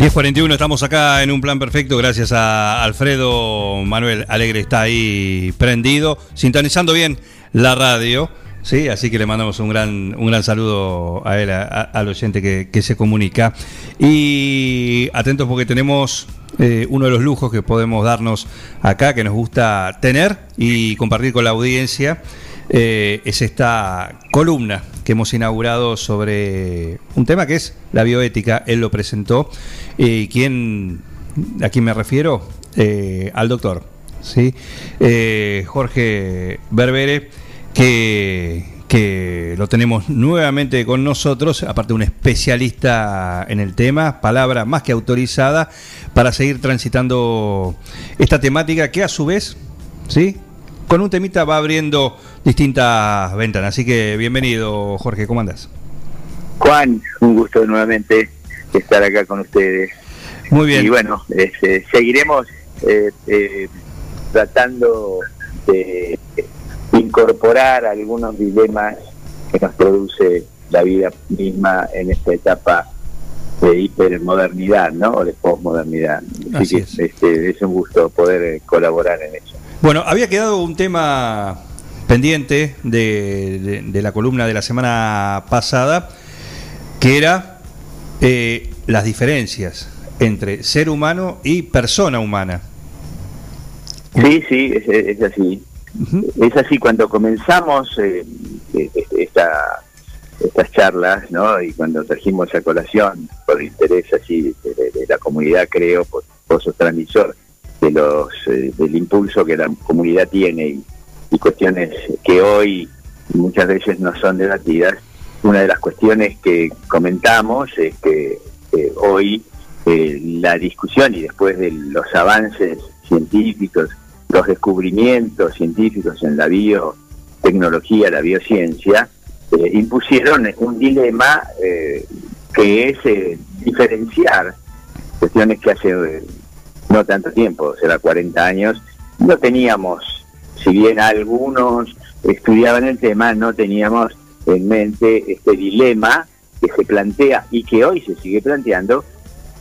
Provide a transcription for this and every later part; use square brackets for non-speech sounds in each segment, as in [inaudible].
10.41, estamos acá en un plan perfecto, gracias a Alfredo Manuel Alegre, está ahí prendido, sintonizando bien la radio, ¿sí? así que le mandamos un gran, un gran saludo a él, a- a- al oyente que, que se comunica. Y atentos porque tenemos eh, uno de los lujos que podemos darnos acá, que nos gusta tener y compartir con la audiencia, eh, es esta columna hemos inaugurado sobre un tema que es la bioética. Él lo presentó. ¿Y quién, a quién me refiero? Eh, al doctor, ¿sí? Eh, Jorge Berbere, que, que lo tenemos nuevamente con nosotros, aparte un especialista en el tema, palabra más que autorizada, para seguir transitando esta temática que a su vez, ¿sí? Con un temita va abriendo distintas ventanas. Así que bienvenido, Jorge, ¿cómo andás? Juan, un gusto nuevamente estar acá con ustedes. Muy bien. Y bueno, este, seguiremos eh, eh, tratando de incorporar algunos dilemas que nos produce la vida misma en esta etapa de hipermodernidad, ¿no? O de posmodernidad. Así que es. Este, es un gusto poder eh, colaborar en eso. Bueno, había quedado un tema pendiente de, de- de la columna de la semana pasada, que era eh, las diferencias entre ser humano y persona humana. Sí, sí, es, es así. Es así, cuando comenzamos eh, eh, esta, estas charlas, ¿no? Y cuando trajimos a colación, por interés así de, de- de la comunidad, creo, por, por su transmisor, de los, eh, del impulso que la comunidad tiene y, cuestiones que hoy muchas veces no son debatidas, una de las cuestiones que comentamos es que eh, hoy eh, la discusión y después de los avances científicos, los descubrimientos científicos en la biotecnología, la biociencia, eh, impusieron un dilema que es diferenciar cuestiones que hace no tanto tiempo, será 40 años, no teníamos, si bien algunos estudiaban el tema, no teníamos en mente este dilema que se plantea y que hoy se sigue planteando,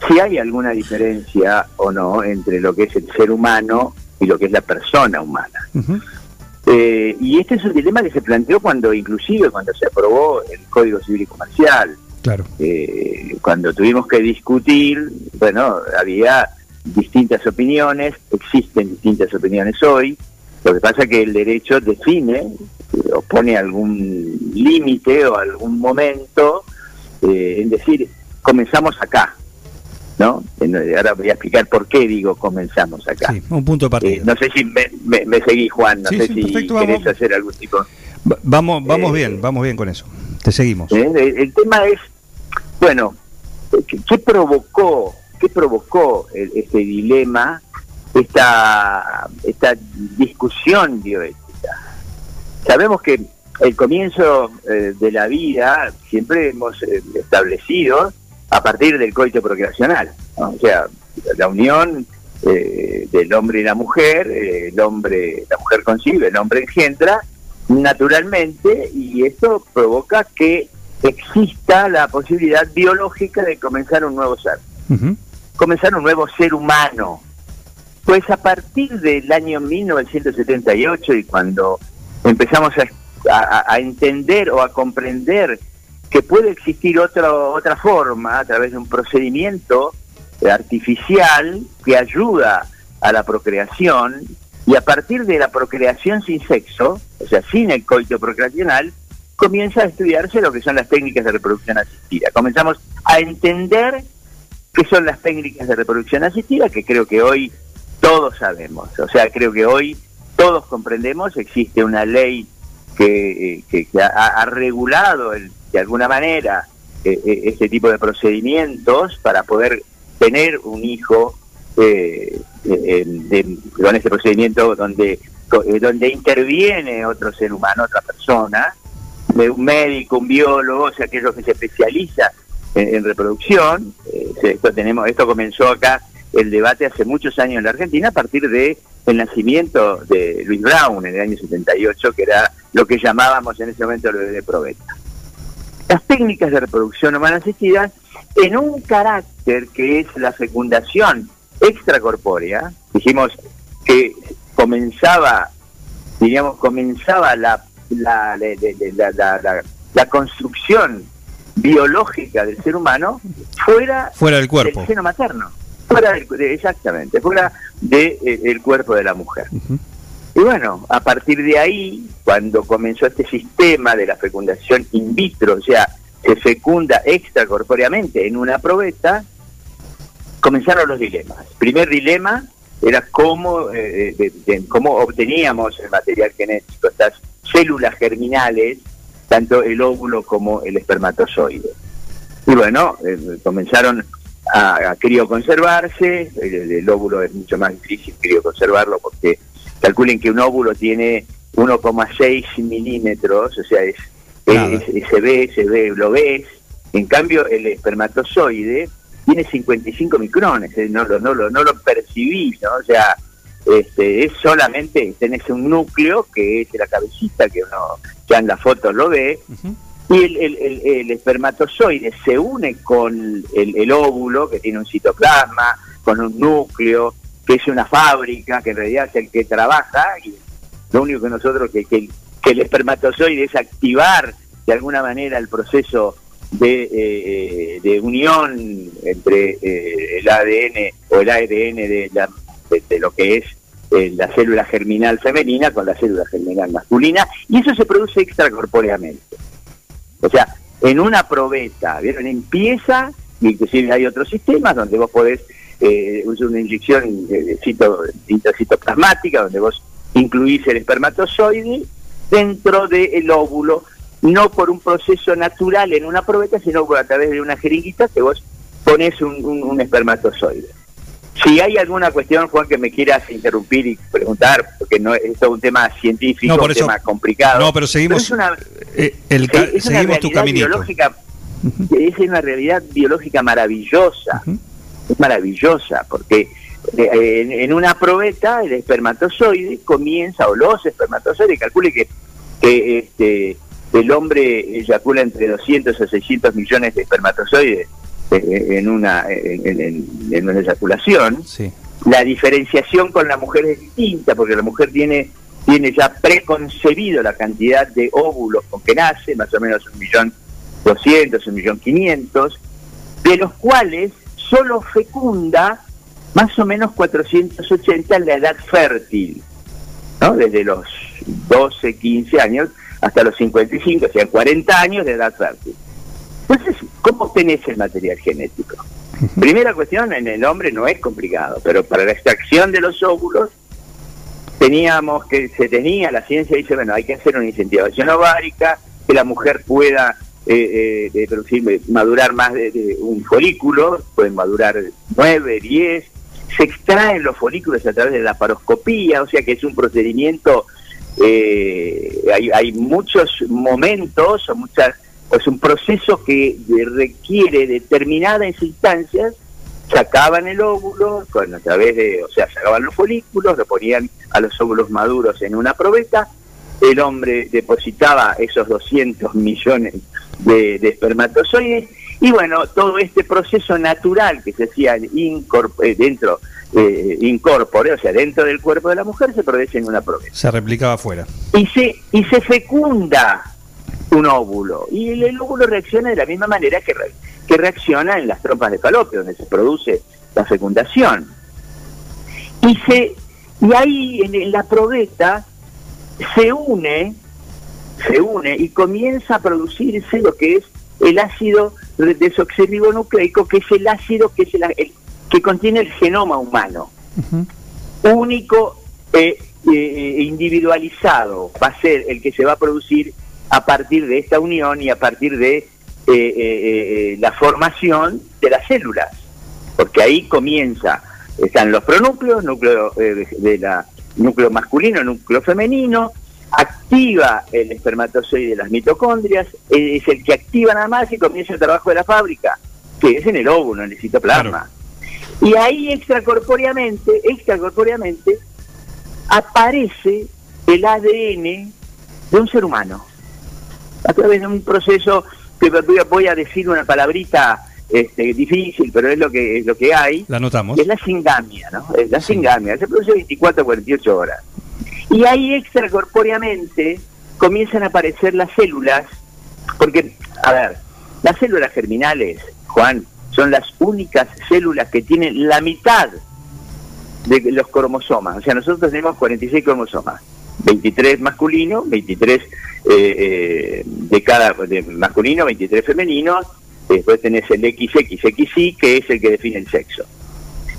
si hay alguna diferencia o no entre lo que es el ser humano y lo que es la persona humana. Eh, y este es un dilema que se planteó cuando, inclusive, cuando se aprobó el Código Civil y Comercial, Claro. eh, cuando tuvimos que discutir, bueno, había distintas opiniones, existen distintas opiniones hoy, lo que pasa es que el derecho define eh, o pone algún límite o algún momento eh, en decir, comenzamos acá, ¿no? En- Ahora voy a explicar por qué digo comenzamos acá. Sí, un punto de partida. Eh, no sé si me, me, me seguís, Juan, no Sí, sé sí, si perfecto, querés vamos. hacer algún tipo... Va- Vamos, vamos Eh, bien, vamos bien con eso. Te seguimos. ¿eh? El, el tema es, bueno, ¿qué, qué provocó, qué provocó el- este dilema, esta, esta discusión bioética? Sabemos que el comienzo eh, de la vida siempre hemos eh, establecido a partir del coito procreacional, o sea, la unión eh, del hombre y la mujer, eh, el hombre, la mujer concibe, el hombre engendra, naturalmente, y esto provoca que exista la posibilidad biológica de comenzar un nuevo ser, Ujú. Comenzar un nuevo ser humano. Pues a partir del año 1978 y cuando empezamos a, entender o a comprender que puede existir otro, otra forma a través de un procedimiento artificial que ayuda a la procreación y a partir de la procreación sin sexo, o sea, sin el coito procreacional, comienza a estudiarse lo que son las técnicas de reproducción asistida. Comenzamos a entender qué son las técnicas de reproducción asistida, que creo que hoy todos sabemos. O sea, creo que hoy todos comprendemos, existe una ley que, eh, que- que ha, regulado el- de alguna manera eh, eh, este tipo de procedimientos para poder tener un hijo eh, eh, de- con este procedimiento donde, donde interviene otro ser humano, otra persona, un médico, un biólogo, o sea, aquello que se especializa en, reproducción. Eh, esto, tenemos, esto comenzó acá el debate hace muchos años en la Argentina a partir de el nacimiento de Luis Brown en el año 78, que era lo que llamábamos en ese momento lo de probeta. Las técnicas de reproducción humana asistida en un carácter que es la fecundación extracorpórea, dijimos que comenzaba, diríamos, comenzaba la- la- la- la construcción biológica del ser humano fuera Fuera del cuerpo. del seno materno, fuera del, de- exactamente, fuera del cuerpo de la mujer. Y bueno, a partir de ahí, cuando comenzó este sistema de la fecundación in vitro, o sea, se fecunda extracorpóreamente en una probeta, comenzaron los dilemas. Primer dilema era cómo, eh, de- de- cómo obteníamos el material genético, estas células germinales, tanto el óvulo como el espermatozoide. Y bueno, eh, comenzaron a, a crioconservarse, el, el óvulo es mucho más difícil crioconservarlo porque calculen que un óvulo tiene 1,6 milímetros, o sea, es, Nada. es- es- se ve, se ve, lo ves. En cambio, el espermatozoide tiene 55 micrones, eh, no, lo, no, lo, no lo percibís, ¿no? O sea, este, es solamente, tenés un núcleo que es la cabecita que uno ya en la foto lo ve, y el, el- el- el espermatozoide se une con el, el óvulo, que tiene un citoplasma, con un núcleo, que es una fábrica, que en realidad es el que trabaja, y lo único que nosotros, que, que, que el espermatozoide es activar de alguna manera el proceso de, eh, eh, de unión entre eh, el ADN o el ARN de, la- de- lo que es eh, la célula germinal femenina con la célula germinal masculina, y eso se produce extracorpóreamente. O sea, en una probeta, ¿vieron? Empieza, inclusive hay otros sistemas donde vos podés eh, usar una inyección eh, cito, intracitoplasmática, donde vos incluís el espermatozoide dentro del óvulo, no por un proceso natural en una probeta, sino por a través de una jeringuita que vos pones un, un- un espermatozoide. Si hay alguna cuestión, Juan, que me quieras interrumpir y preguntar, porque no esto es un tema científico, No, un eso- tema complicado. No, pero seguimos, es una- eh, el es una tu caminito. biológica, es una realidad biológica maravillosa, es maravillosa, porque eh, en, en una probeta el espermatozoide comienza, o los espermatozoides, calcule que, que este, el hombre eyacula entre 200 a 600 millones de espermatozoides en una en, en- en una eyaculación, Sí. la diferenciación con la mujer es distinta, porque la mujer tiene, tiene ya preconcebido la cantidad de óvulos con que nace, más o menos un millón doscientos, un millón quinientos, de los cuales solo fecunda más o menos 480 en la edad fértil, ¿no? Desde los 12, 15 años hasta los 55, o sea, 40 años de edad fértil. Entonces, ¿cómo obtenés el material genético? Primera cuestión, en el hombre no es complicado, pero para la extracción de los óvulos teníamos que, se tenía, la ciencia dice, bueno, hay que hacer una incentivación ovárica, que la mujer pueda eh, eh, producir, madurar más de, de un folículo, pueden madurar 9, 10, se extraen los folículos a través de la paroscopía, o sea que es un procedimiento, eh, hay, hay muchos momentos o muchas, es un proceso que requiere determinadas instancias sacaban el óvulo con a través de, o sea, sacaban los folículos, lo ponían a los óvulos maduros en una probeta, el hombre depositaba esos 200 millones de, de espermatozoides y bueno, todo este proceso natural que se hacía eh, dentro, eh, incorpore, o sea, dentro del cuerpo de la mujer, se produce en una probeta Se replicaba afuera. y se y se fecunda un óvulo. Y el, el óvulo reacciona de la misma manera que, re- que reacciona en las trompas de falopio donde se produce la fecundación. Y se y ahí en, en la probeta se une se une y comienza a producirse lo que es el ácido de- desoxirribonucleico que es el ácido que es el, el- que contiene el genoma humano. Único eh, eh, individualizado va a ser el que se va a producir a partir de esta unión y a partir de eh, eh, eh, la formación de las células. porque ahí comienza, están los pronúcleos, núcleo eh, de la núcleo masculino, núcleo femenino, activa el espermatozoide de las mitocondrias, es el que activa nada más y comienza el trabajo de la fábrica, que es en el óvulo, en el citoplasma. Y ahí extracorpóreamente, extracorpóreamente, aparece el ADN de un ser humano. A través de un proceso que voy a decir una palabrita este, difícil, pero es lo que es lo que hay. La notamos. Es la singamia, ¿no? Es la singamia. Se produce 24 a 48 horas. Y ahí extracorpóreamente comienzan a aparecer las células, porque, a ver, las células germinales, Juan, son las únicas células que tienen la mitad de los cromosomas. O sea, nosotros tenemos 46 cromosomas. 23 masculino, 23 eh, eh, de cada de masculino, 23 femeninos, después tenés el XXXY, que es el que define el sexo.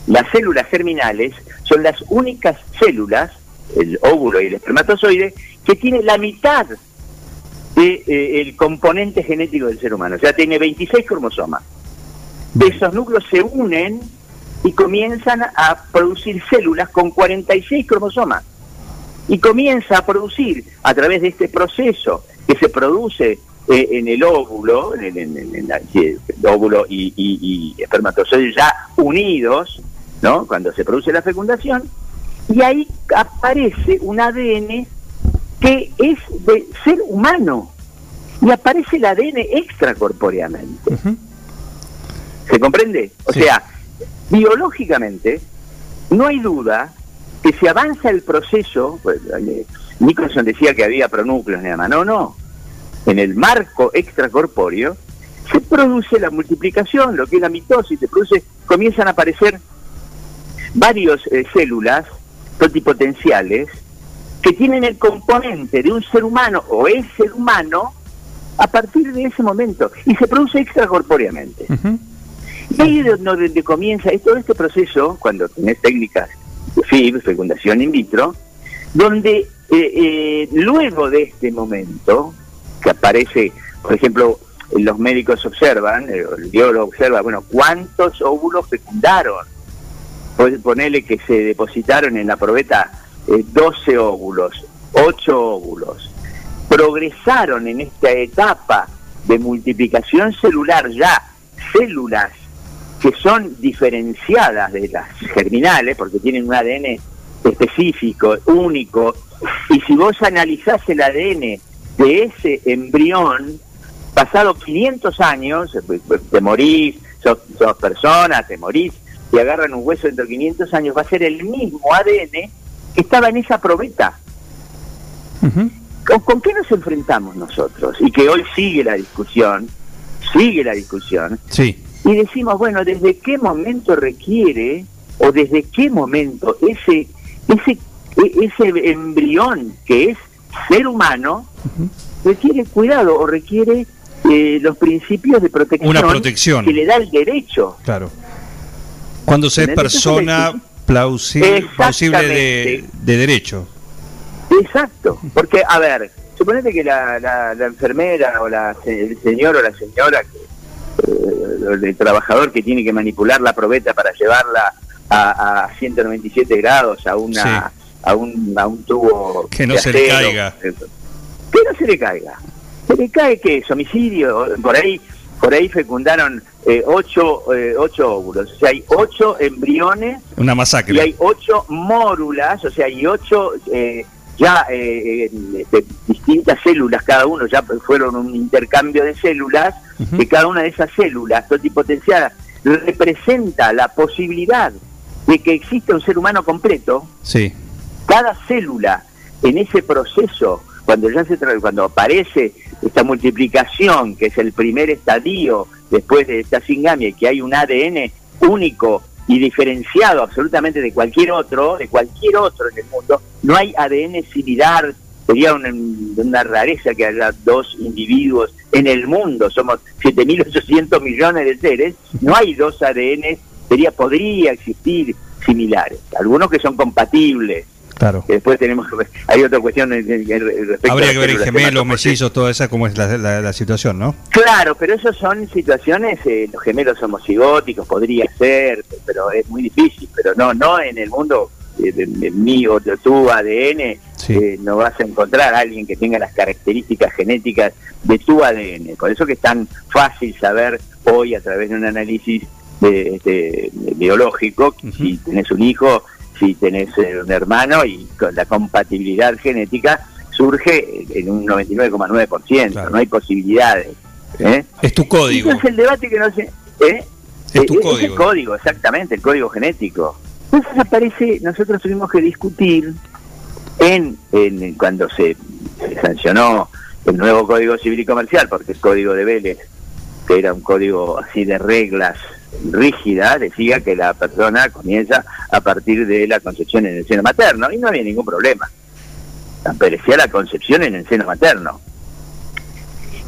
Las células germinales son las únicas células, el óvulo y el espermatozoide, que tienen la mitad del de, eh, componente genético del ser humano. O sea, tiene 26 cromosomas. Esos núcleos se unen y comienzan a producir células con 46 cromosomas. Y comienza a producir, a través de este proceso que se produce eh, en el óvulo, en, el óvulo y, y, espermatozoides ya unidos, ¿no? Cuando se produce la fecundación, y ahí aparece un ADN que es de ser humano, y aparece el ADN extracorpóreamente. ¿Se comprende? O sea, biológicamente, no hay duda que si avanza el proceso, pues, eh, Nicholson decía que había pronúcleos nada más, no, no, en el marco extracorpóreo se produce la multiplicación, lo que es la mitosis, se produce, comienzan a aparecer varios eh, células totipotenciales que tienen el componente de un ser humano o es ser humano a partir de ese momento y se produce extracorpóreamente. Y ahí es donde, comienza todo este proceso, cuando tenés técnicas FIB, fecundación in vitro, donde eh, eh, luego de este momento, que aparece, por ejemplo, los médicos observan, eh, el biólogo observa, bueno, ¿cuántos óvulos fecundaron? Puede ponerle que se depositaron en la probeta 12 óvulos, 8 óvulos. Progresaron en esta etapa de multiplicación celular ya células que son diferenciadas de las germinales, porque tienen un ADN específico, único, y si vos analizás el ADN de ese embrión, pasado 500 años, te morís, sos, personas, te morís, y agarran un hueso dentro de 500 años, va a ser el mismo ADN que estaba en esa probeta. ¿Con, ¿Con qué nos enfrentamos nosotros? Y que hoy sigue la discusión, sigue la discusión. Sí y decimos, bueno, ¿desde qué momento requiere o desde qué momento ese, ese, e, ese embrión que es ser humano requiere cuidado o requiere eh, los principios de protección, Una protección que le da el derecho? Claro. Cuando se es persona plausible, de, de, derecho. Exacto, porque, a ver, suponete que la, la, la enfermera o la, el señor o la señora que el trabajador que tiene que manipular la probeta para llevarla a, a 197 grados a una a, un, a un tubo que no se le caiga. Que no se le caiga. Se le cae que es homicidio. Por ahí por ahí fecundaron eh, ocho, eh, ocho óvulos, o sea, hay ocho embriones. Una masacre. Y hay ocho mórulas, o sea, hay ocho eh, ya eh, distintas células, cada uno ya fueron un intercambio de células, que cada una de esas células totipotenciadas representa la posibilidad de que exista un ser humano completo. Sí. Cada célula en ese proceso, cuando ya se cuando aparece esta multiplicación, que es el primer estadio después de esta singamia, y que hay un ADN único y diferenciado absolutamente de cualquier otro, de cualquier otro en el mundo, no hay ADN similar, sería una, una rareza que haya dos individuos en el mundo, somos 7.800 millones de seres, no hay dos ADN, sería, podría existir similares, algunos que son compatibles, Claro. Después tenemos hay otra cuestión respecto Habría que ver en gemelos, mellizos, toda esa, como es la, la, situación, ¿no? Claro, pero eso son situaciones, eh, los gemelos homocigóticos, podría ser, pero es muy difícil, pero no, no en el mundo de, de, mío, de tu ADN, eh, no vas a encontrar a alguien que tenga las características genéticas de tu ADN. Por eso que es tan fácil saber hoy a través de un análisis de, este, biológico si tenés un hijo si tenés eh, un hermano y con la compatibilidad genética surge en un 99,9%, no hay posibilidades. ¿eh? Es tu código. es el debate que no se... ¿eh? Es tu código. Es el código, exactamente, el código genético. Entonces aparece, nosotros tuvimos que discutir en, en cuando se, sancionó el nuevo Código Civil y Comercial, porque el Código de Vélez, que era un código así de reglas rígida decía que la persona comienza a partir de la concepción en el seno materno y no había ningún problema. Aparecía la concepción en el seno materno.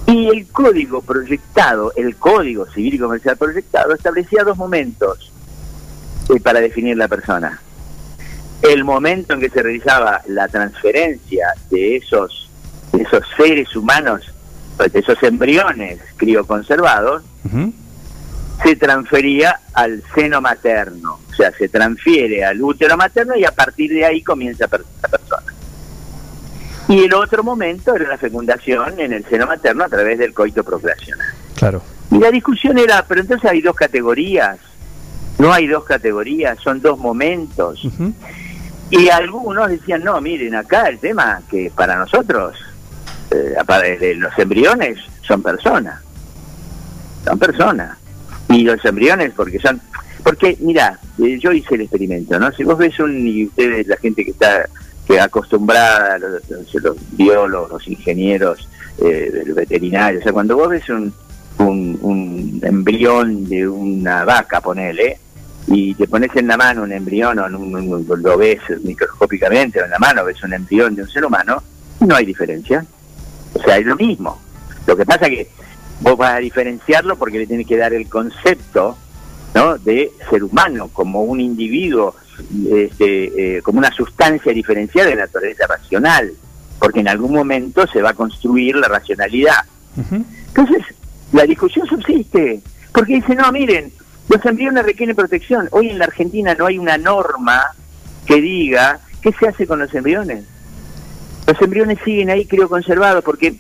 Y el código proyectado, el código civil y comercial proyectado, establecía dos momentos eh, para definir la persona. El momento en que se realizaba la transferencia de esos, de esos seres humanos, de esos embriones crioconservados, se transfería al seno materno, o sea, se transfiere al útero materno y a partir de ahí comienza la persona. Y el otro momento era la fecundación en el seno materno a través del coito procreacional. Claro. Y la discusión era, pero entonces hay dos categorías, no hay dos categorías, son dos momentos. Y algunos decían, no, miren, acá el tema que para nosotros eh, los embriones son personas, son personas y los embriones porque son porque mira eh, yo hice el experimento no si vos ves un y ustedes la gente que está que acostumbrada los, los biólogos los ingenieros eh, veterinarios o sea cuando vos ves un, un, embrión de una vaca ponele y te pones en la mano un embrión o un, lo ves microscópicamente o en la mano ves un embrión de un ser humano no hay diferencia. O sea es lo mismo. Lo que pasa que vos vas a diferenciarlo porque le tienes que dar el concepto ¿no? de ser humano como un individuo, este, eh, como una sustancia diferenciada de naturaleza racional, porque en algún momento se va a construir la racionalidad. Entonces, la discusión subsiste, porque dice, no, miren, los embriones requieren protección. Hoy en la Argentina no hay una norma que diga qué se hace con los embriones. Los embriones siguen ahí crioconservados porque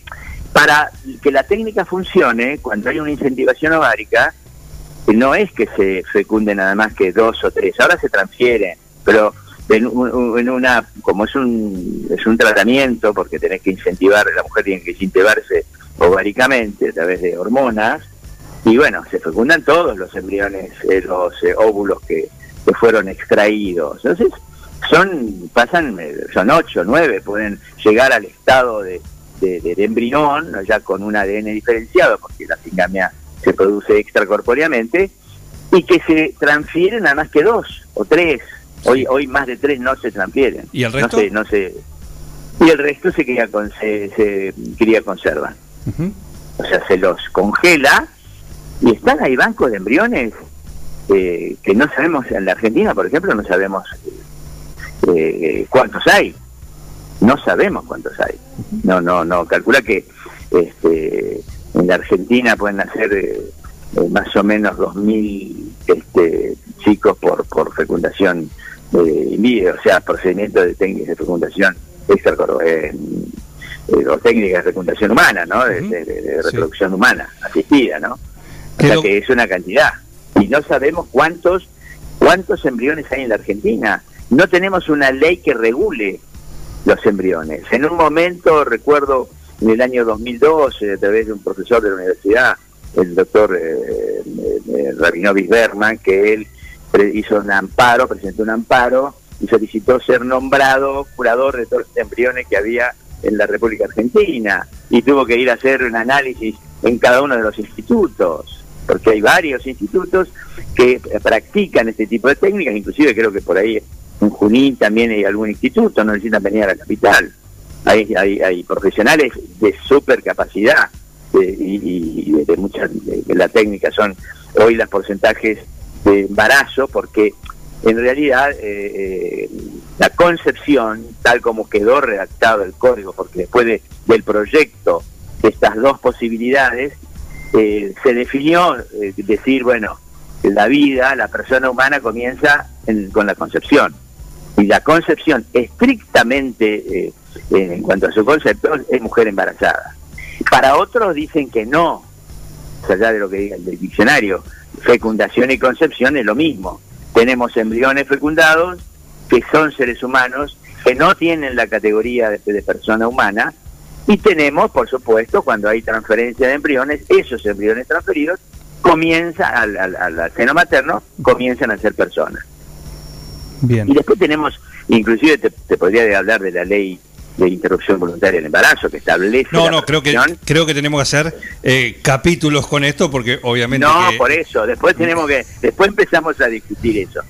para que la técnica funcione, cuando hay una incentivación ovárica, no es que se fecunde nada más que dos o tres, ahora se transfieren, pero en, una, como es un, es un tratamiento, porque tenés que incentivar, la mujer tiene que incentivarse ováricamente a través de hormonas, y bueno, se fecundan todos los embriones, eh, los eh, óvulos que, que fueron extraídos. Entonces, son, pasan, eh, son ocho, nueve, pueden llegar al estado de, de, embrión, ya con un ADN diferenciado, porque la singamia se produce extracorpóreamente, y que se transfieren a más que dos o tres. Hoy hoy más de tres no se transfieren. ¿Y el resto? No se, y el resto se cría, con, se, se cría conserva. O sea, se los congela y están ahí bancos de embriones eh, que no sabemos, en la Argentina, por ejemplo, no sabemos eh, cuántos hay no sabemos cuántos hay. No, no, no. Calcula que este, en la Argentina pueden nacer eh, eh, más o menos 2.000 este, chicos por, por fecundación eh, o sea, procedimiento de técnicas de fecundación extra, eh, o técnicas de fecundación humana, ¿no? De, reproducción humana, asistida, ¿no? O sea que es una cantidad. Y no sabemos cuántos cuántos embriones hay en la Argentina. No tenemos una ley que regule los embriones. En un momento, recuerdo, en el año 2012, a través de un profesor de la universidad, el doctor eh, eh, Rabinovis Berman, que él hizo un amparo, presentó un amparo y solicitó ser nombrado curador de todos los embriones que había en la República Argentina y tuvo que ir a hacer un análisis en cada uno de los institutos, porque hay varios institutos que practican este tipo de técnicas, inclusive creo que por ahí en Junín también hay algún instituto, no necesitan venir a la capital. Hay, hay, hay profesionales de super capacidad y, de muchas, de, la técnica son hoy los porcentajes de embarazo, porque en realidad eh, eh, la concepción, tal como quedó redactado el código, porque después de- del proyecto de estas dos posibilidades, eh, se definió eh, decir, bueno, la vida, la persona humana comienza en- con la concepción. Y la concepción estrictamente, eh, en cuanto a su concepto, es mujer embarazada. Para otros dicen que no, allá de lo que diga el diccionario, fecundación y concepción es lo mismo. Tenemos embriones fecundados que son seres humanos, que no tienen la categoría de, de persona humana, y tenemos, por supuesto, cuando hay transferencia de embriones, esos embriones transferidos comienzan al, al- al seno materno, comienzan a ser personas. Bien. Y después tenemos, inclusive te, te podría hablar de la ley de interrupción voluntaria del embarazo, que establece... No, no, creo que, creo que tenemos que hacer eh, capítulos con esto porque obviamente... No, que- por eso. Después tenemos que, después empezamos a discutir eso.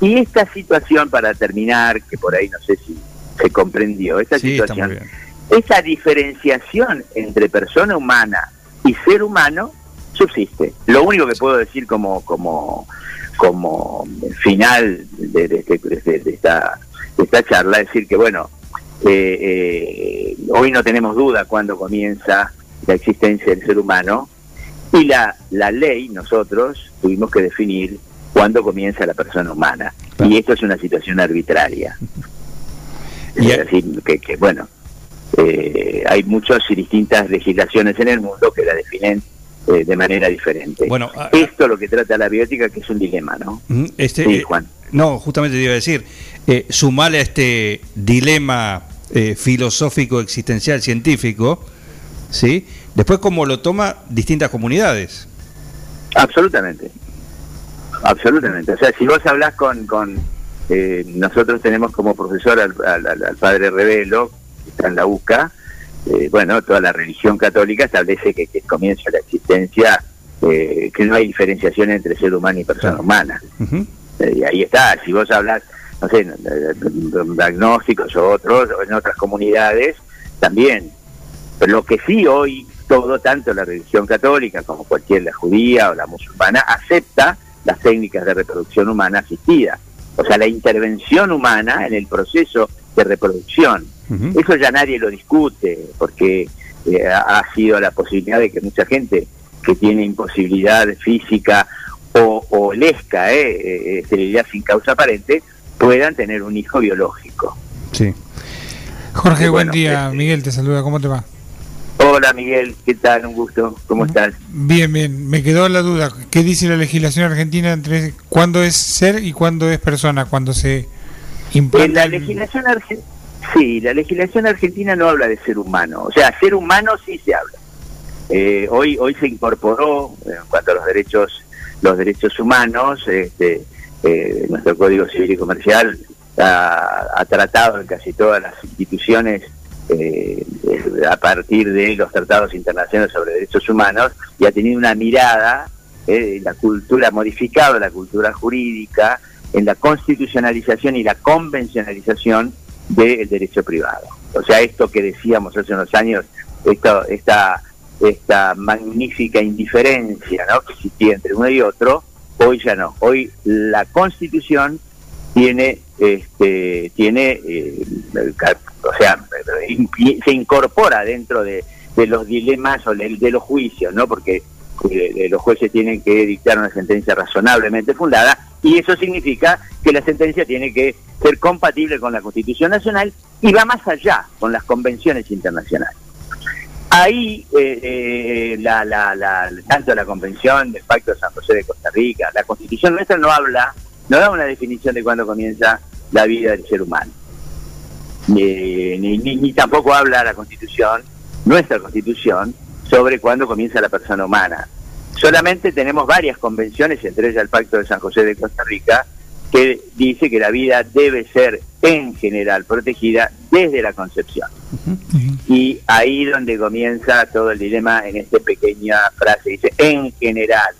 Y esta situación, para terminar, que por ahí no sé si se comprendió, esta Sí, situación, esa diferenciación entre persona humana y ser humano subsiste. Lo único que puedo decir como como como final de, de de- de esta, de esta charla decir que bueno eh, eh, hoy no tenemos duda cuando comienza la existencia del ser humano y la, la ley nosotros tuvimos que definir cuándo comienza la persona humana Claro. y esto es una situación arbitraria Y- es decir que, que, bueno eh, hay muchas y distintas legislaciones en el mundo que la definen eh, de manera diferente Bueno, a- esto es lo que trata la biótica que es un dilema no Mm, Este, Sí, eh, Juan. No, justamente te iba a decir, eh, sumale a este dilema eh, filosófico, existencial, científico, ¿sí? Después cómo lo toma distintas comunidades. Absolutamente. Absolutamente. O sea, si vos hablás con... con eh, nosotros tenemos como profesor al, al- al- al padre Revelo, que está en la UCA, eh, bueno, toda la religión católica establece que, que comienza la existencia, eh, que no hay diferenciación entre ser humano y persona Claro. humana. Eh, y ahí está, si vos hablas, no sé, agnósticos o otros, o en otras comunidades, también. Pero lo que sí hoy todo, tanto la religión católica como cualquier la judía o la musulmana, acepta las técnicas de reproducción humana asistida. O sea, la intervención humana en el proceso de reproducción. Eso ya nadie lo discute, porque eh, ha sido la posibilidad de que mucha gente que tiene imposibilidad física o, o lesca, eh, eh, esterilidad sin causa aparente, puedan tener un hijo biológico. Sí. Jorge, buen día. este- Miguel te saluda. ¿Cómo te va? Hola Miguel, ¿qué tal? Un gusto, ¿cómo estás? Bien, bien. Me quedó la duda. ¿Qué dice la legislación argentina entre cuándo es ser y cuándo es persona? Cuando se En implanta. la el- legislación argentina, sí, la legislación argentina no habla de ser humano, o sea, ser humano sí se habla. Eh, hoy hoy se incorporó eh, en cuanto a los derechos los derechos humanos, este, eh, nuestro Código Civil y Comercial ha, tratado en casi todas las instituciones eh, a partir de los tratados internacionales sobre derechos humanos y ha tenido una mirada en la cultura, ha modificado la cultura jurídica, en la constitucionalización y la convencionalización del derecho privado. O sea, esto que decíamos hace unos años, esto, esta, esta magnífica indiferencia ¿no? que existía entre uno y otro, hoy ya no. Hoy la constitución tiene, este, tiene eh, o sea, se incorpora dentro de, de los dilemas o de, de los juicios, ¿no? Porque eh, los jueces tienen que dictar una sentencia razonablemente fundada y eso significa que la sentencia tiene que ser compatible con la Constitución Nacional y va más allá con las convenciones internacionales. Ahí, eh, eh, la, la, la, tanto la Convención del Pacto de San José de Costa Rica, la Constitución nuestra no habla, no da una definición de cuándo comienza la vida del ser humano. Ni, ni, ni- ni tampoco habla la Constitución, nuestra Constitución, sobre cuándo comienza la persona humana. Solamente tenemos varias convenciones, entre ellas el Pacto de San José de Costa Rica, que dice que la vida debe ser en general protegida desde la concepción. Y ahí donde comienza todo el dilema en esta pequeña frase, dice en general,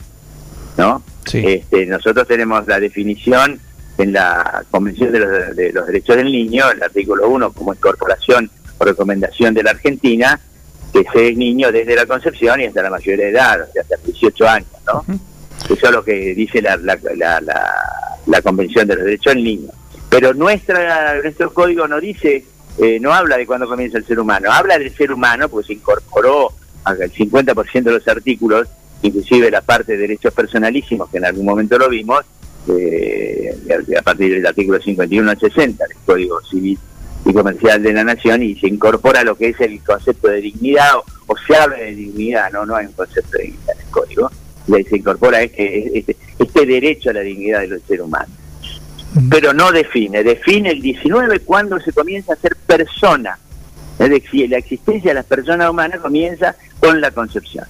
¿no? Sí. Este, nosotros tenemos la definición en la Convención de los, de los Derechos del Niño, el artículo 1, como incorporación o recomendación de la Argentina, es niño desde la concepción y hasta la mayoría de edad, hasta 18 años, ¿no? Eso es lo que dice la, la, la, la- la Convención de los Derechos del Niño. Pero nuestra, nuestro código no dice, eh, no habla de cuándo comienza el ser humano, habla del ser humano, pues se incorporó al 50% de los artículos, inclusive la parte de derechos personalísimos, que en algún momento lo vimos, eh, a partir del artículo 51 al 60 del Código Civil y Comercial de la Nación, y se incorpora lo que es el concepto de dignidad, o, se habla de dignidad, no no hay un concepto de dignidad en el Código, se incorpora este, este, este derecho a la dignidad del ser humano pero no define. Define el 19 cuando se comienza a ser persona. Es decir, la existencia de las personas humanas comienza con la concepción.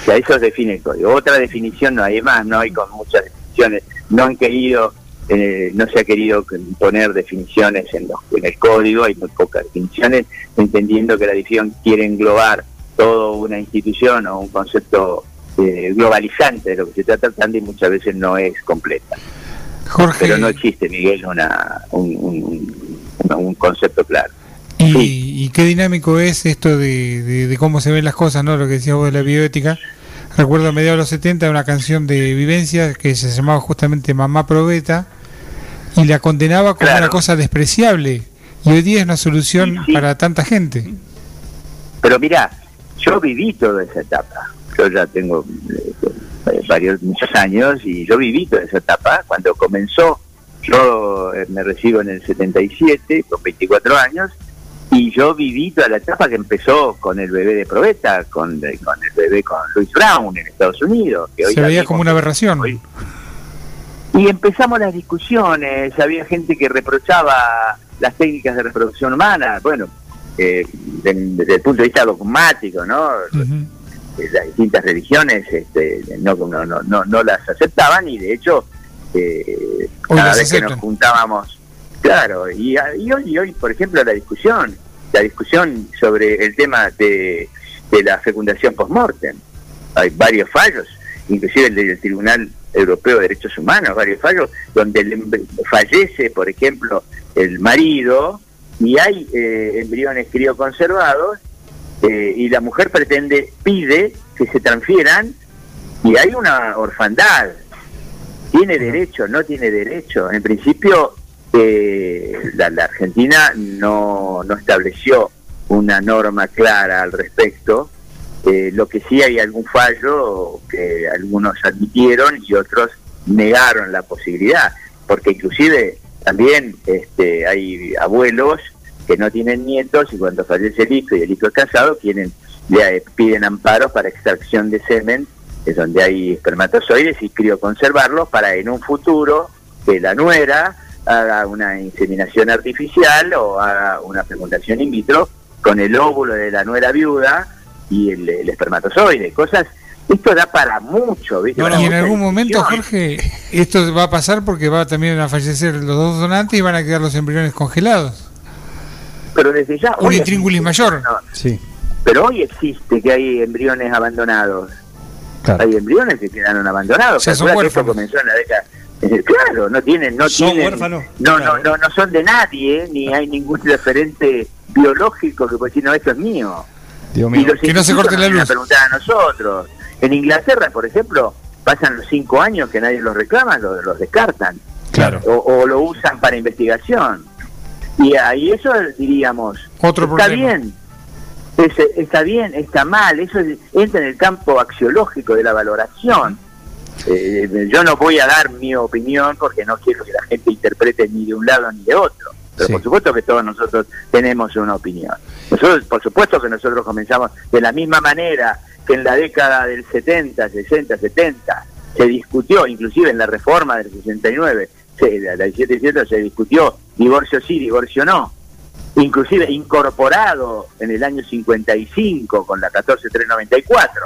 O sea, eso define el código. Otra definición no hay más, no hay con muchas definiciones. No han querido, eh, no se ha querido poner definiciones en, los, en el código, hay muy pocas definiciones, entendiendo que la definición quiere englobar toda una institución o un concepto eh, globalizante de lo que se está tratando y muchas veces no es completa. Pero no existe, Miguel, una, un, concepto claro. Y, qué dinámico es esto de, cómo se ven las cosas, ¿no? Lo que decías vos de la bioética. Recuerdo a mediados de los 70 una canción de Vivencia que se llamaba justamente Mamá Probeta y la condenaba como una cosa despreciable. Y hoy día es una solución para tanta gente. Pero mira, yo viví toda esa etapa. Yo ya tengo eh, eh, varios muchos años y yo viví toda esa etapa cuando comenzó yo eh, me recibo en el 77 con 24 años y yo viví toda la etapa que empezó con el bebé de Probeta, con, con el bebé con Louis Brown en Estados Unidos. Que Se veía como una aberración. Y empezamos las discusiones, había gente que reprochaba las técnicas de reproducción humana, bueno, desde, el punto de vista dogmático, ¿no? las distintas religiones este, no, no, no, no, las aceptaban y de hecho eh, cada vez que nos juntábamos, claro, y, y, hoy, hoy, por ejemplo, la discusión, la discusión sobre el tema de, de la fecundación post-mortem, hay varios fallos, inclusive el del Tribunal Europeo de Derechos Humanos, varios fallos, donde fallece, por ejemplo, el marido y hay eh, embriones crioconservados eh, y la mujer pretende, pide que se transfieran y hay una orfandad. ¿Tiene derecho? ¿No tiene derecho? En principio, eh, la, Argentina no, no estableció una norma clara al respecto. Eh, lo que sí hay algún fallo que algunos admitieron y otros negaron la posibilidad, porque inclusive también este, hay abuelos que no tienen nietos y cuando fallece el hijo y el hijo es casado, tienen, le piden amparos para extracción de semen, es donde hay espermatozoides y crioconservarlos para en un futuro que la nuera haga una inseminación artificial o haga una fecundación in vitro con el óvulo de la nuera viuda y el, espermatozoide, cosas esto da para mucho, ¿viste? y en algún momento, Jorge, esto va a pasar porque va también a fallecer los dos donantes y van a quedar los embriones congelados pero desde ya... Un intríngulis mayor. sí. Pero hoy existe que hay embriones abandonados. Hay embriones que quedaron abandonados. O son huérfanos. comenzó en la década... Claro, no tienen, no son tienen, huérfanos. No, no, no, no son de nadie, ni hay ningún referente biológico que pueda decir no, esto es mío. Dios mío. que no se corte la luz. a nosotros. En Inglaterra, por ejemplo, pasan los cinco años que nadie los reclama, los, los descartan. Claro. o, lo usan para investigación. Y ahí eso diríamos, está bien, está bien, está mal, eso entra en el campo axiológico de la valoración. Eh, yo no voy a dar mi opinión porque no quiero que la gente interprete ni de un lado ni de otro. Pero por supuesto que todos nosotros tenemos una opinión. Nosotros, por supuesto que nosotros comenzamos de la misma manera que en la década del 70, 60, 70 se discutió, inclusive en la reforma del 69, la 17 se discutió divorcio sí, divorcio no. Inclusive incorporado en el año 55 con la 14394,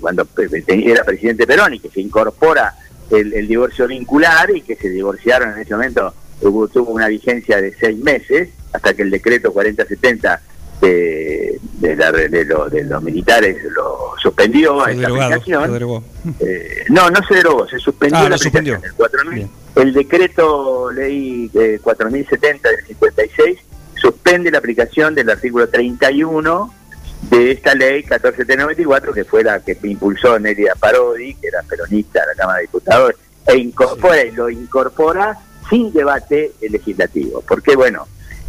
cuando era presidente Perón y que se incorpora el, divorcio vincular y que se divorciaron en ese momento, tuvo una vigencia de seis meses hasta que el decreto 4070 de, de, de, los militares lo suspendió a esta aplicación. Eh, no, no se derogó, se suspendió ah, la suspendió. El, el, decreto ley de 4070 del 56 suspende la aplicación del artículo 31 de esta ley 14794 que fue la que impulsó Nelia Parodi, que era peronista de la Cámara de Diputados, e incorpora y lo incorpora sin debate legislativo. Porque, bueno,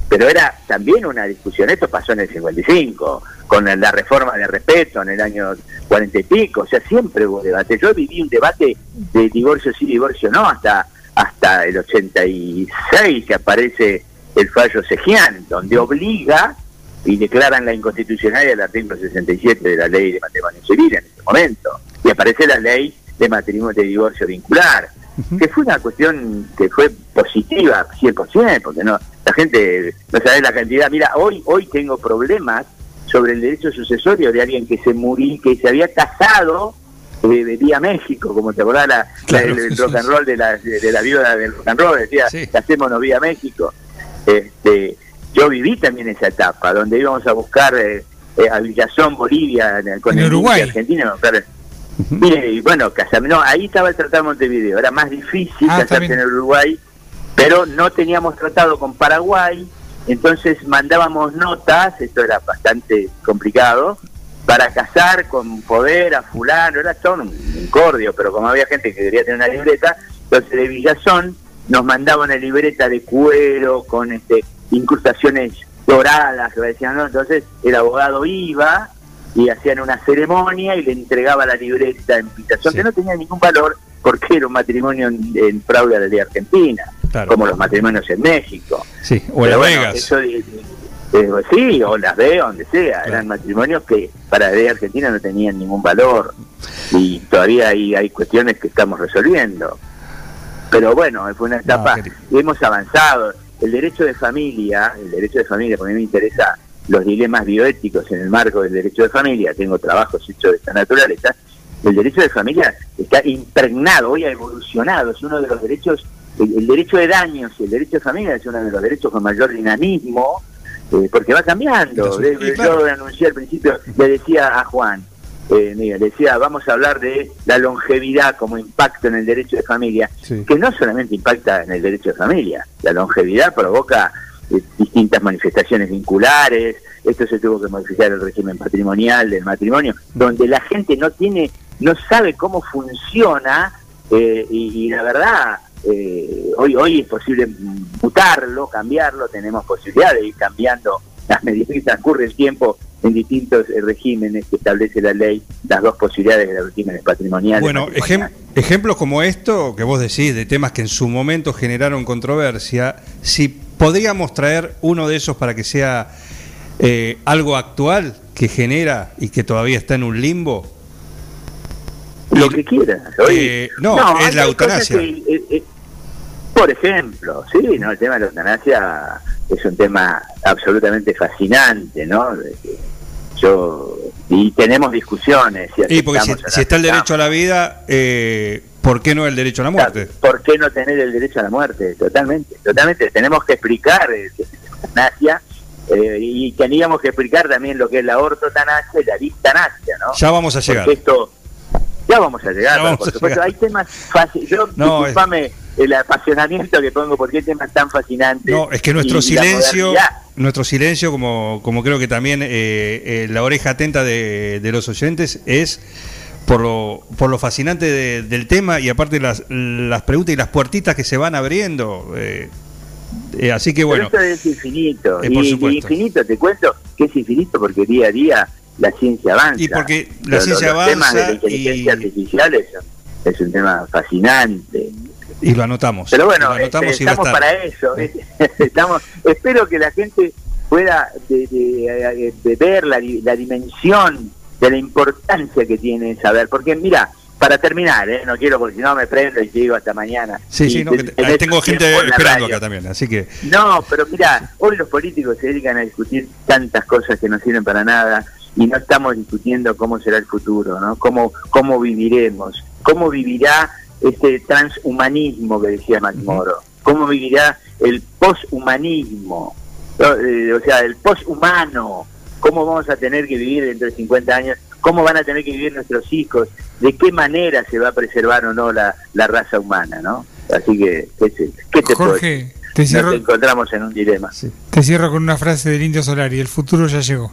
pero era también una discusión, esto pasó en el 55, con la reforma de respeto en el año 40 y pico, o sea, siempre hubo debate. Yo viví un debate de divorcio sí, divorcio no, hasta, hasta el 86 que aparece el fallo Sejian, donde obliga y declaran la inconstitucionalidad del artículo 67 de la ley de matrimonio civil en ese momento. Y aparece la ley de matrimonio de divorcio vincular, que fue una cuestión que fue positiva 100%, porque no la gente no sabe la cantidad. Mira, hoy hoy tengo problemas sobre el derecho sucesorio de alguien que se murió, que se había casado eh, vía México, como te acordás la, el, [laughs] rock and roll de la, de, la viuda del rock and roll, decía, casémonos vía México. Este, yo viví también esa etapa, donde íbamos a buscar eh, eh, a Villazón, Bolivia, con en el Uruguay. Argentina, Mire, y bueno, casarme, no, ahí estaba el Tratado de Montevideo, era más difícil Ah, casarse en el Uruguay, pero no teníamos tratado con Paraguay, entonces mandábamos notas, esto era bastante complicado, para casar con poder a fulano, era todo un incordio, pero como había gente que quería tener una libreta, entonces de Villazón nos mandaban una libreta de cuero con este incrustaciones doradas, que decían, ¿no? entonces el abogado iba y hacían una ceremonia y le entregaba la libreta en Villazón, Sí. que no tenía ningún valor porque era un matrimonio en, en fraude a la ley argentina, Claro. como los matrimonios en México. Sí, o Pero Las bueno, Vegas. eso, eh, eh, sí, o Las Vegas, donde sea. Claro. Eran matrimonios que para la ley argentina no tenían ningún valor. Y todavía hay, hay cuestiones que estamos resolviendo. Pero bueno, fue una etapa y hemos avanzado. El derecho de familia, el derecho de familia, porque a mí me interesa los dilemas bioéticos en el marco del derecho de familia, tengo trabajos hechos de esta naturaleza, el derecho de familia está impregnado, hoy ha evolucionado, es uno de los derechos, el, el derecho de daños y el derecho de familia es uno de los derechos con mayor dinamismo, eh, porque va cambiando. De- claro. Yo anuncié al principio, le decía a Juan, eh, mira, decía, vamos a hablar de la longevidad como impacto en el derecho de familia, Sí. que no solamente impacta en el derecho de familia, la longevidad provoca eh, distintas manifestaciones vinculares, esto se tuvo que modificar el régimen patrimonial del matrimonio, donde la gente no tiene, no sabe cómo funciona eh, y, y la verdad eh, hoy hoy es posible mutarlo, cambiarlo, tenemos posibilidad de ir cambiando a medida que transcurre el tiempo en distintos eh, regímenes que establece la ley, las dos posibilidades de los regímenes patrimoniales. Bueno, ejem- ejemplos como esto que vos decís, de temas que en su momento generaron controversia, si podríamos traer uno de esos para que sea eh, algo actual que genera y que todavía está en un limbo. Lo que quieras. Hoy- Eh, no, es la eutanasia. que, eh, eh, por ejemplo, sí, no, el tema de la eutanasia es un tema absolutamente fascinante, ¿no? Yo y tenemos discusiones. Si Y porque si, está el derecho a la vida, eh, ¿por qué no el derecho a la muerte? ¿Por qué no tener el derecho a la muerte? Totalmente, totalmente. Tenemos que explicar eh, eutanasia eh, y teníamos que explicar también lo que es la ortotanasia y la distanasia, ¿no? Ya vamos a llegar. Porque esto ya vamos a llegar, vamos por a supuesto, llegar. hay temas fáciles. Yo, No, disculpame el apasionamiento que pongo, porque hay temas tan fascinantes. No, es que nuestro silencio, nuestro silencio, como, como creo que también eh, eh, la oreja atenta de, de los oyentes, es por lo, por lo fascinante de- del tema y aparte las, las preguntas y las puertitas que se van abriendo. eh, eh, así que bueno, Pero esto es infinito. Eh, por y, infinito, te cuento que es infinito porque día a día la ciencia avanza. Y porque la ciencia los temas de la avanza inteligencia y- artificial es, es un tema fascinante. y lo anotamos. Pero bueno, anotamos este, estamos para eso. [laughs] estamos, espero que la gente pueda de, de- de ver la, la dimensión de la importancia que tiene saber. Porque mira, para terminar, ¿eh? no quiero porque si no me prendo y digo hasta mañana. Sí, Y sí, no, que te- te- tengo gente esperando acá también, así que No, pero mira, hoy los políticos se dedican a discutir tantas cosas que no sirven para nada y no estamos discutiendo cómo será el futuro, ¿no? Cómo, cómo viviremos, cómo vivirá este transhumanismo que decía Max Moro, cómo vivirá el poshumanismo. Eh, o sea, el poshumano, cómo vamos a tener que vivir dentro de 50 años, cómo van a tener que vivir nuestros hijos, de qué manera se va a preservar o no la, la raza humana, ¿no? Así que, ¿qué, qué te puedo? Jorge, te cierro, Nos encontramos en un dilema. te cierro con una frase del Indio Solari, el futuro ya llegó.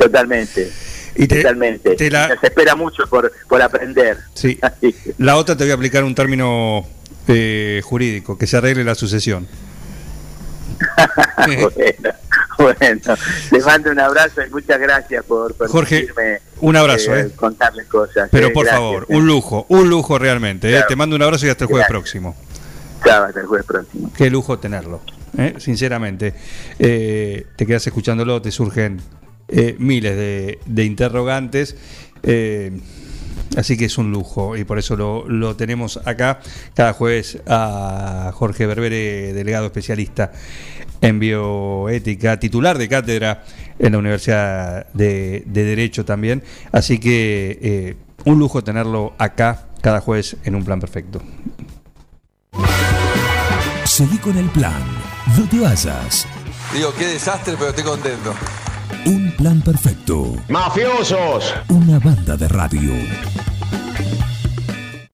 Totalmente. Y te- totalmente. te la- Nos espera mucho por, por aprender. Sí. [laughs] La otra te voy a aplicar un término eh, jurídico, que se arregle la sucesión. [laughs] bueno, bueno, les mando un abrazo y muchas gracias por Jorge, un abrazo, ¿eh? contarles cosas. Pero eh, por gracias, favor, eh. un lujo, un lujo realmente. ¿eh? Claro. Te mando un abrazo y hasta el jueves Gracias. próximo. Chao, hasta el jueves próximo. Qué lujo tenerlo, ¿eh? sinceramente. Eh, te quedas escuchándolo, te surgen eh, miles de, de interrogantes. eh, así que es un lujo y por eso lo, lo tenemos acá cada jueves a Jorge Berbere, delegado especialista en bioética, titular de cátedra en la Universidad de, de Derecho también. Así que eh, un lujo tenerlo acá cada jueves en un plan perfecto. Seguí con el plan. No te vayas. Digo, qué desastre, pero estoy contento. Un plan perfecto. Mafiosos. Una banda de radio.